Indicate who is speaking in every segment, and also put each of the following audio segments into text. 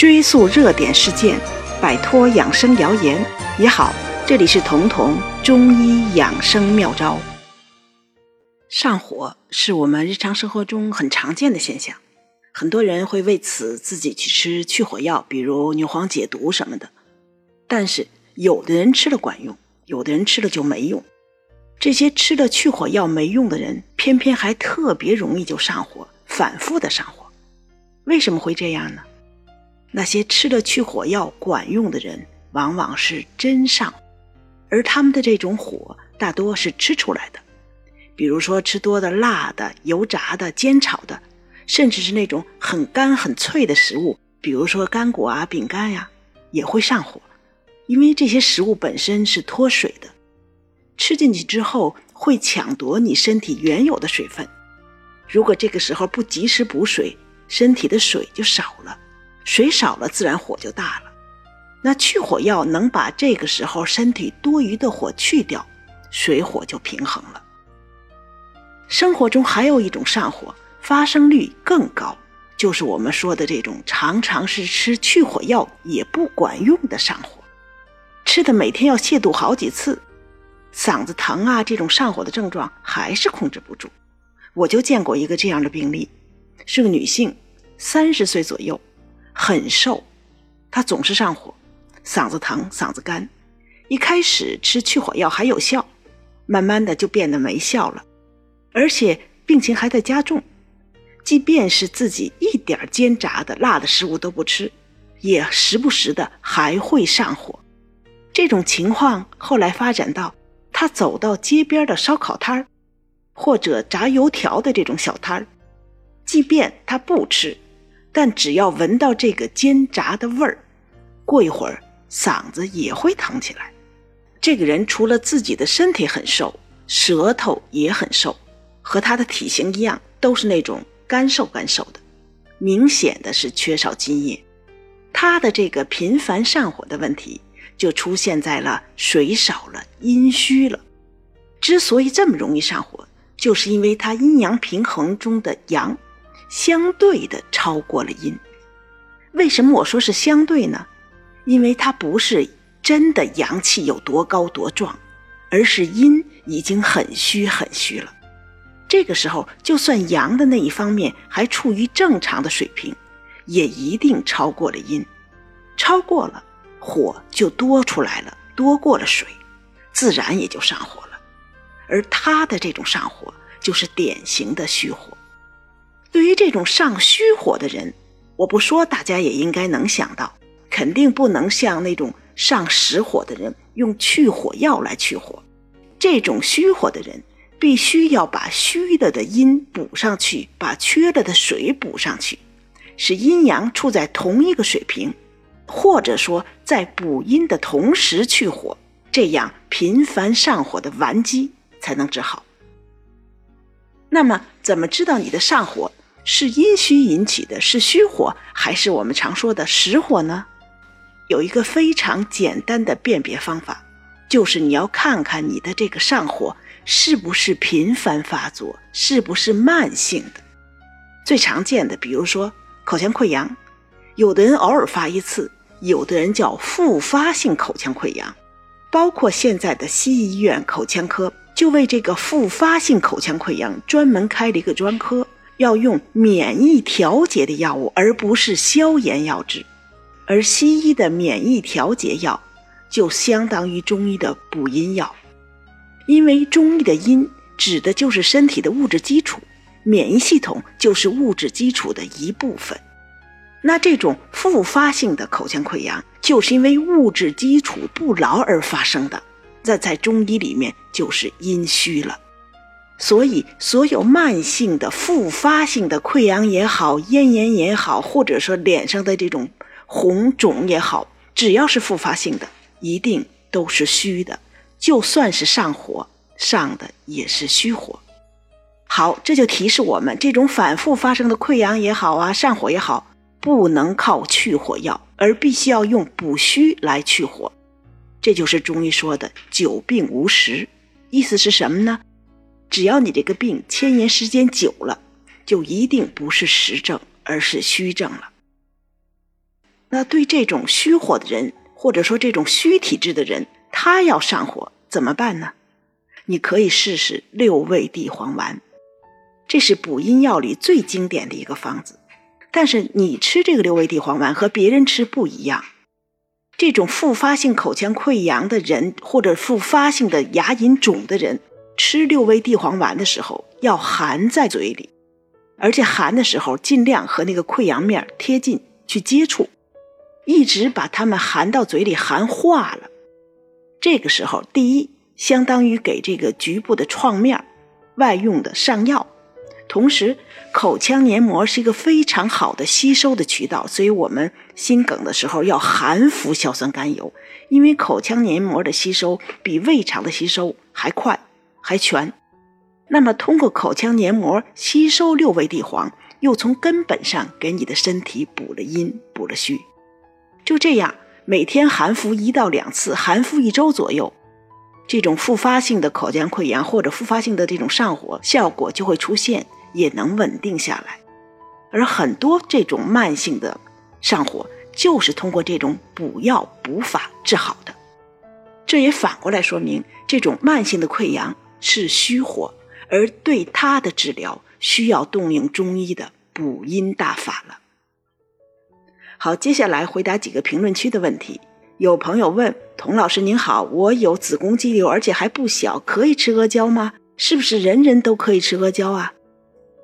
Speaker 1: 追溯热点事件，摆脱养生谣言也好。这里是彤彤中医养生妙招。上火是我们日常生活中很常见的现象，很多人会为此自己去吃去火药，比如牛黄解毒什么的。但是有的人吃了管用，有的人吃了就没用。这些吃了去火药没用的人，偏偏还特别容易就上火，反复的上火。为什么会这样呢？那些吃了去火药管用的人，往往是真上，而他们的这种火大多是吃出来的。比如说吃多的辣的、油炸的、煎炒的，甚至是那种很干很脆的食物，比如说干果啊、饼干呀，也会上火，因为这些食物本身是脱水的，吃进去之后会抢夺你身体原有的水分。如果这个时候不及时补水，身体的水就少了。水少了，自然火就大了。那去火药能把这个时候身体多余的火去掉，水火就平衡了。生活中还有一种上火，发生率更高，就是我们说的这种常常是吃去火药也不管用的上火，吃的每天要泻肚好几次，嗓子疼啊，这种上火的症状还是控制不住。我就见过一个这样的病例，是个女性，三十岁左右。很瘦，他总是上火，嗓子疼，嗓子干。一开始吃去火药还有效，慢慢的就变得没效了，而且病情还在加重。即便是自己一点煎炸的、辣的食物都不吃，也时不时的还会上火。这种情况后来发展到，他走到街边的烧烤摊儿，或者炸油条的这种小摊儿，即便他不吃。但只要闻到这个煎炸的味儿，过一会儿嗓子也会疼起来。这个人除了自己的身体很瘦，舌头也很瘦，和他的体型一样，都是那种干瘦干瘦的，明显的是缺少津液。他的这个频繁上火的问题，就出现在了水少了、阴虚了。之所以这么容易上火，就是因为他阴阳平衡中的阳。相对的超过了阴，为什么我说是相对呢？因为它不是真的阳气有多高多壮，而是阴已经很虚很虚了。这个时候，就算阳的那一方面还处于正常的水平，也一定超过了阴，超过了火就多出来了，多过了水，自然也就上火了。而他的这种上火，就是典型的虚火。对于这种上虚火的人，我不说，大家也应该能想到，肯定不能像那种上实火的人用去火药来去火。这种虚火的人，必须要把虚了的阴补上去，把缺了的水补上去，使阴阳处在同一个水平，或者说在补阴的同时去火，这样频繁上火的顽疾才能治好。那么，怎么知道你的上火？是阴虚引起的，是虚火，还是我们常说的实火呢？有一个非常简单的辨别方法，就是你要看看你的这个上火是不是频繁发作，是不是慢性的。最常见的，比如说口腔溃疡，有的人偶尔发一次，有的人叫复发性口腔溃疡。包括现在的西医院口腔科，就为这个复发性口腔溃疡专门开了一个专科。要用免疫调节的药物，而不是消炎药治。而西医的免疫调节药就相当于中医的补阴药，因为中医的阴指的就是身体的物质基础，免疫系统就是物质基础的一部分。那这种复发性的口腔溃疡，就是因为物质基础不牢而发生的，那在中医里面就是阴虚了。所以，所有慢性的、复发性的溃疡也好，咽炎也好，或者说脸上的这种红肿也好，只要是复发性的，一定都是虚的。就算是上火，上的也是虚火。好，这就提示我们，这种反复发生的溃疡也好啊，上火也好，不能靠去火药，而必须要用补虚来去火。这就是中医说的“久病无实”，意思是什么呢？只要你这个病牵延时间久了，就一定不是实症，而是虚症了。那对这种虚火的人，或者说这种虚体质的人，他要上火怎么办呢？你可以试试六味地黄丸，这是补阴药里最经典的一个方子。但是你吃这个六味地黄丸和别人吃不一样。这种复发性口腔溃疡的人，或者复发性的牙龈肿的人，吃六味地黄丸的时候要含在嘴里，而且含的时候尽量和那个溃疡面贴近去接触，一直把它们含到嘴里含化了。这个时候，第一，相当于给这个局部的创面外用的上药。同时，口腔黏膜是一个非常好的吸收的渠道，所以我们心梗的时候要含服硝酸甘油，因为口腔黏膜的吸收比胃肠的吸收还快还全。那么，通过口腔黏膜吸收六味地黄，又从根本上给你的身体补了阴、补了虚。就这样，每天含服一到两次，含服一周左右，这种复发性的口腔溃疡或者复发性的这种上火效果就会出现。也能稳定下来，而很多这种慢性的上火，就是通过这种补药补法治好的。这也反过来说明，这种慢性的溃疡是虚火，而对它的治疗需要动用中医的补阴大法了。好，接下来回答几个评论区的问题。有朋友问童老师您好，我有子宫肌瘤，而且还不小，可以吃阿胶吗？是不是人人都可以吃阿胶啊？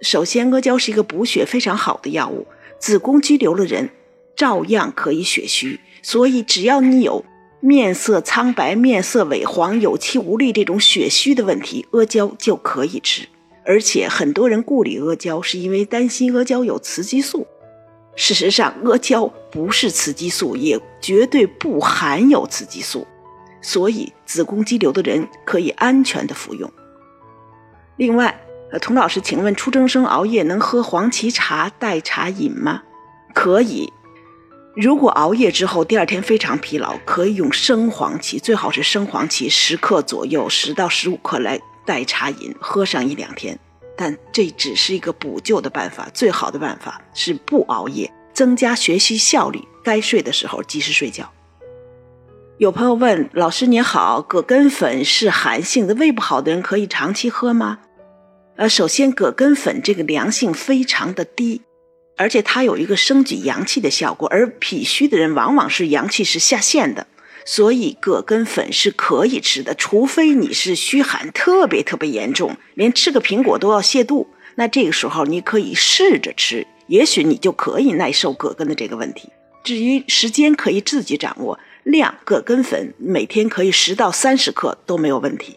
Speaker 1: 首先，阿胶是一个补血非常好的药物，子宫肌瘤的人照样可以血虚。所以，只要你有面色苍白、面色萎黄、有气无力这种血虚的问题，阿胶就可以吃。而且，很多人顾虑阿胶，是因为担心阿胶有雌激素。事实上，阿胶不是雌激素，也绝对不含有雌激素，所以子宫肌瘤的人可以安全的服用。另外，呃，童老师，请问初中生熬夜能喝黄芪茶代茶饮吗？可以。如果熬夜之后第二天非常疲劳，可以用生黄芪，最好是生黄芪十克左右，十到十五克来代茶饮，喝上一两天。但这只是一个补救的办法，最好的办法是不熬夜，增加学习效率。该睡的时候及时睡觉。有朋友问老师您好，葛根粉是寒性的，胃不好的人可以长期喝吗？呃，首先，葛根粉这个凉性非常的低，而且它有一个升举阳气的效果，而脾虚的人往往是阳气是下陷的，所以葛根粉是可以吃的，除非你是虚寒特别特别严重，连吃个苹果都要泻肚，那这个时候你可以试着吃，也许你就可以耐受葛根的这个问题。至于时间，可以自己掌握，量葛根粉每天可以十到三十克都没有问题。